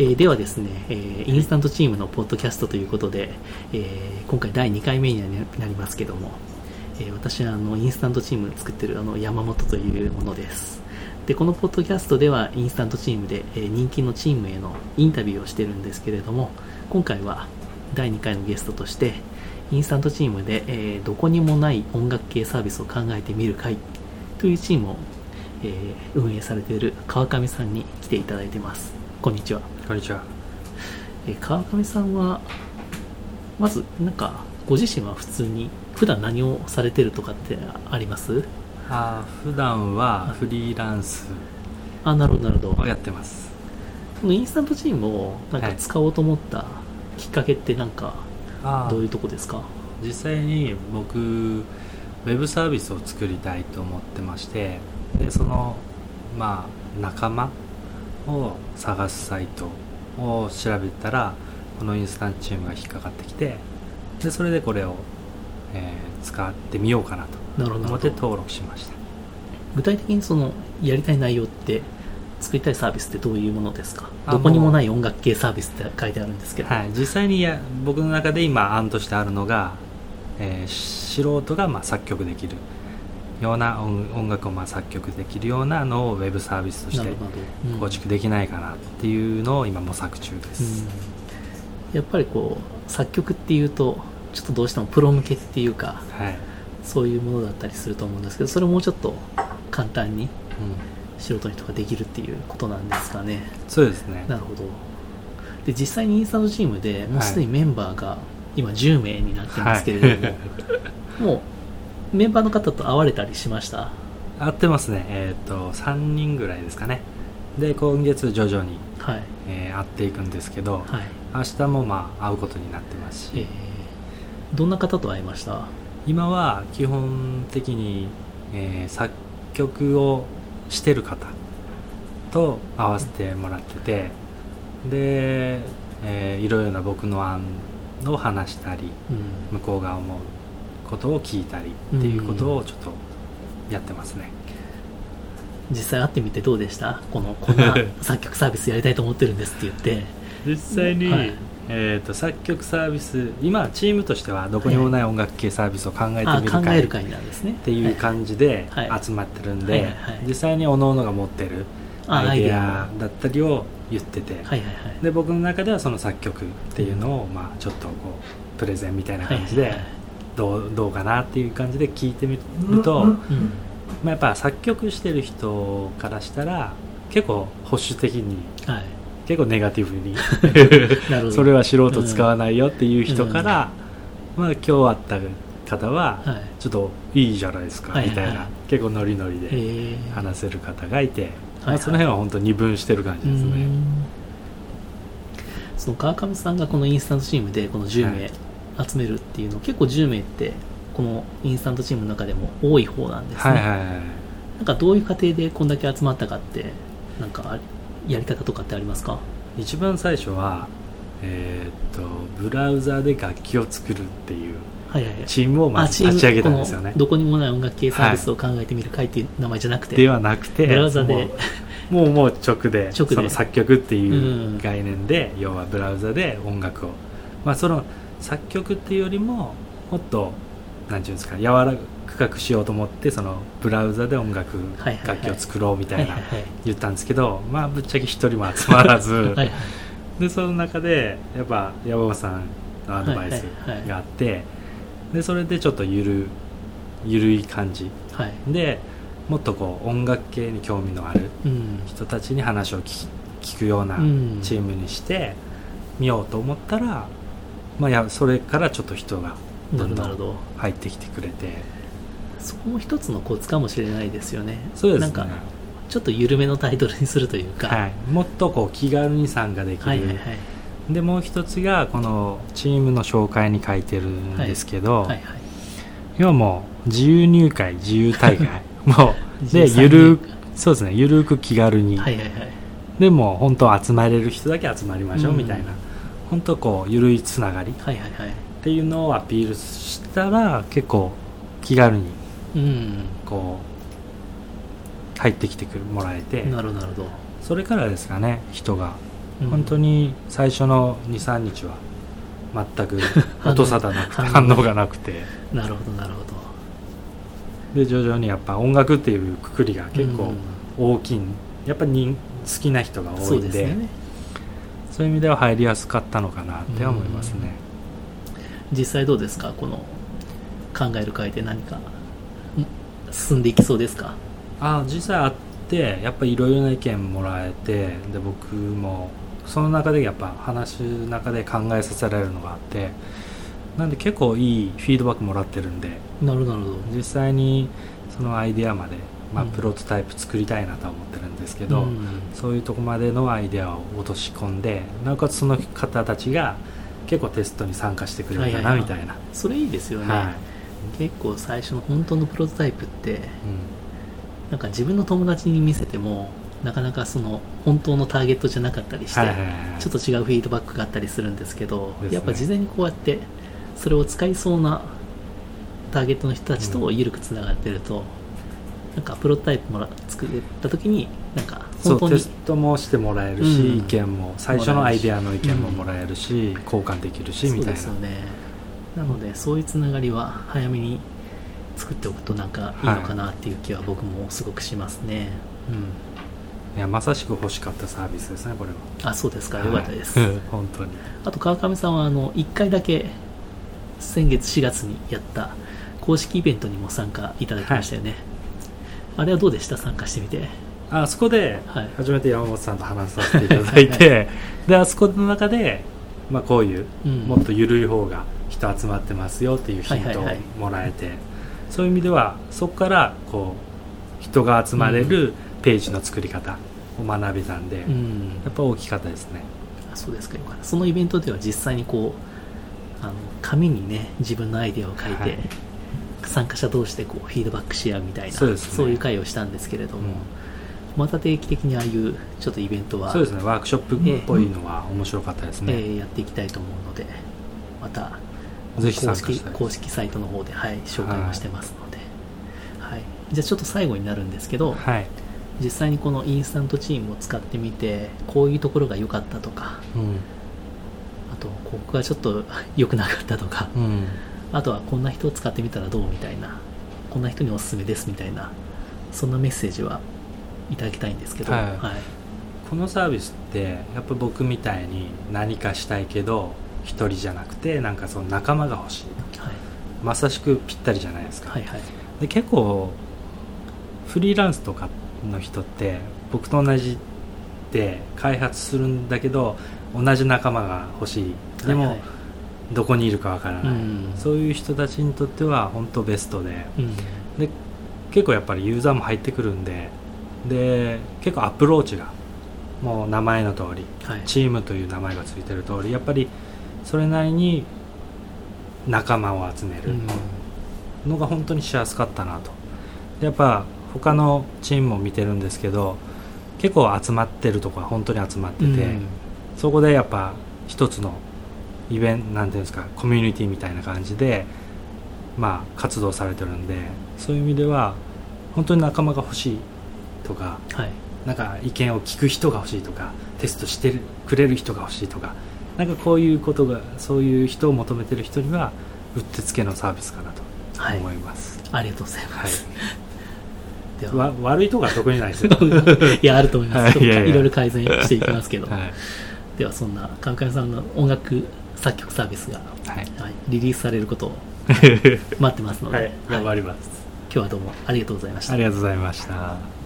えーではですね、えーインスタントチームのポッドキャストということで、えー今回第2回目になりますけども、えー私はあのインスタントチーム作ってるあの山本というものです。でこのポッドキャストではインスタントチームで、え人気のチームへのインタビューをしてるんですけれども今回は第2回のゲストとしてインスタントチームで、えどこにもない音楽系サービスを考えてみる会というチームを、え運営されている川上さんに来ていただいてます。こんにちは。こんにちは。えー川上さんはまずなんかご自身は普通に普段何をされてるとかってあります？あー普段はフリーランスあなるほどなるほど。をやってます。そのインスタントチームをなんかはい。使おうと思ったきっかけってなんかあどういうとこですか？実際に僕ウェブサービスを作りたいと思ってましてでそのまあ仲間を探すサイトを調べたらこのインスタントチームが引っかかってきてでそれでこれを、えー使ってみようかなと思って登録しました。具体的にそのやりたい内容って作りたいサービスってどういうものですか？あどこにもない音楽系サービスって書いてあるんですけど、はい、実際にや僕の中で今案としてあるのが、えー素人がまあ作曲できるような音音楽をまあ作曲できるようなのをウェブサービスとして構築できないかなっていうのを今模索中です、うん。やっぱりこう作曲っていうとちょっとどうしてもプロ向けっていうかはい、そういうものだったりすると思うんですけどそれをもうちょっと簡単にうん、素人の人ができるっていうことなんですかね。そうですね。なるほど。で実際にインスタントチームでもうすでにメンバーが今10名になってますけれども、もうメンバーの方と会われたりしました？合ってますね。えっ、と3人ぐらいですかね。で今月徐々に、はい。えー会っていくんですけど、はい。明日もまあ会うことになってますし、えーどんな方と会いました？今は基本的に、えー作曲をしてる方と合わせてもらっててで、えーいろいろな僕の案を話したりうん。向こうが思うことを聞いたりっていうことをちょっとやってますね、実際会ってみてどうでした？このこんな作曲サービスやりたいと思ってるんですって言って。実際に、はい。えー、と作曲サービス今チームとしてはどこにもない音楽系サービスを考えてあみる会っ考える会なんですね。ていう感じではい。集まってるんで、はいはいはい。実際に各々が持ってるあアイデア。アだったりを言ってて、はいはいはいで僕の中ではその作曲っていうのを、まあ、ちょっとこうプレゼンみたいな感じではいはいはいどうどうかなっていう感じで聞いてみると、うんまあ、やっぱ作曲してる人からしたら結構保守的にはい。結構ネガティブに それは素人使わないよっていう人から、まあ、今日会った方ははい。ちょっといいじゃないですかみたいな結構ノリノリでえ。ー話せる方がいて、はいまあ、その辺は本当二分してる感じですね。うん。その川上さんがこのインスタントチームでこの10名集めるっていうの、結構10名ってこのインスタントチームの中でも多い方なんですね、はいはいはい。なんかどういう過程でこんだけ集まったかってなんかあやり方とかってありますか？一番最初は、えーっとブラウザで楽器を作るっていうはいはいはい。チームをまず立ち上げたんですよね。このどこにもない音楽系サービスを考えてみる会っていう名前じゃなくて、ではなくてブラウザでもうもう直で直で。その作曲っていううん。概念で、要はブラウザで音楽を。まあその作曲っていうよりももっとなんていうんですか柔らかくしようと思ってそのブラウザで音楽、はいはいはい。楽器を作ろうみたいなはいはいはい。言ったんですけどまあぶっちゃけ一人も集まらず、はいはい。でその中でやっぱ山本さんのアドバイスがあって、でそれでちょっとゆるゆるい感じ。はい。でもっとこう音楽系に興味のあるうん。人たちに話を聞き聞くようなうん。チームにしてみようと思ったら、まあ、やそれからちょっと人がなどんどん入ってきてくれて。そこも一つのコツかもしれないですよね。そうですね。なんかちょっと緩めのタイトルにするというか。はい、もっとこう気軽に参加できる、はいはいはい。でもう一つがこのチームの紹介に書いてるんですけど、はいはい要はもう自由入会自由大会。もうでゆるくそうですね。ゆるく気軽に、はいはいはい。でも本当集まれる人だけ集まりましょううんみたいな、本当こうゆるいつながりっはいはいはい。ていうのをアピールしたら結構気軽にうん。こう入ってきてもらえて。なるほどなるほど。それからですかね人が。うん。本当に最初の23日は全く 音沙汰なくて反応がなくて。なるほどなるほど。で徐々にやっぱ音楽っていうくくりが結構大きい、やっぱり好きな人がうん多いんで。そうですよねそういう意味では入りやすかったのかなって思いますね、実際どうですか？この考える会で何か？ん進んでいきそうですか？あ実際あってやっぱりいろいろな意見もらえてで僕もその中でやっぱ話の中で考えさせられるのがあってなんで結構いいフィードバックもらってるんでなるほど実際にそのアイデアまで、まあ、うんプロトタイプ作りたいなとは思ってるんですけど、うん。そういうとこまでのアイデアを落とし込んでなおかつその方たちが結構テストに参加してくれるかないみたいな、それいいですよね、はい。結構最初の本当のプロトタイプってうん。なんか自分の友達に見せてもなかなかその本当のターゲットじゃなかったりして、ちょっと違うフィードバックがあったりするんですけどね。やっぱ事前にこうやってそれを使いそうなターゲットの人たちと緩くつながってると、なんかプロトタイプもら作った時になんか本当に。そうテストもしてもらえるし、うん。意見も最初のアイデアの意見ももらえるし、交換できるしみたいな。ですよね。なのでそういうつながりは早めに作っておくとなんかいいのかなっていう気は僕もすごくしますね、うん。いやまさしく欲しかったサービスですねこれは。あそうですか。よかったです、は い本当に。あと川上さんはあの1回だけ先月4月にやった公式イベントにも参加いただきましたよね、あれはどうでした？参加してみてあそこではい。初めて山本さんと話させていただいてであそこの中で、まあ、こういううん。もっと緩い方が人集まってますよっていうヒントをはいはいはい。もらえて、そういう意味ではそこからこう人が集まれるページの作り方を学べたんで、やうん。っぱ大きかったですね。あそうですか。よかった。そのイベントでは実際にこうあの紙にね自分のアイデアを書いて、はい。参加者同士でこうフィードバックし合うみたいなそうですね。いう会をしたんですけれども、うんまた定期的にああいうちょっとイベントはそうですね。ワークショップっぽいのは面白かったですね、えーやっていきたいと思うのでまたぜひ参公式公式サイトの方で、はい、紹介もしてますので、はい。じゃあちょっと最後になるんですけど、はい、実際にこのインスタントチームを使ってみてこういうところが良かったとかうん。あとここがちょっと良くなかったとかうん、あとはこんな人を使ってみたらどうみたいなこんな人におすすめですみたいなそんなメッセージはいただきたいんですけど、はい。はい。このサービスってやっぱ僕みたいに何かしたいけど一人じゃなくてなんかその仲間が欲しい。はい。まさしくぴったりじゃないですか、はいはい。で結構フリーランスとかの人って僕と同じで開発するんだけど同じ仲間が欲しい。でも、はいはい。どこにいるかわからない、うん。そういう人たちにとっては本当ベストで。うん。で結構やっぱりユーザーも入ってくるんでで結構アプローチがもう名前の通りはい。チームという名前がついてる通りやっぱりそれなりに仲間を集めるうん。のが本当にしやすかったなと。でやっぱ他のチームも見てるんですけど結構集まってるとこは本当に集まってて、うん。そこでやっぱ一つのイベントなんていうんですかコミュニティみたいな感じでまあ活動されてるんでそういう意味では本当に仲間が欲しいとかはい。なんか意見を聞く人が欲しいとかテストしてくれる人が欲しいとかなんかこういうことがそういう人を求めてる人にはうってつけのサービスかなとはい。思います、ありがとうございはい。ます、では。わ悪いとこは特にないです。よ いやあると思います、はいいやいや。いろいろ改善していきますけど、はい、ではそんな川上さんの音楽作曲サービスが、はい。はい、リリースされることを 待ってますので、はい、頑張ります、今日はどうもありがとうございました。ありがとうございました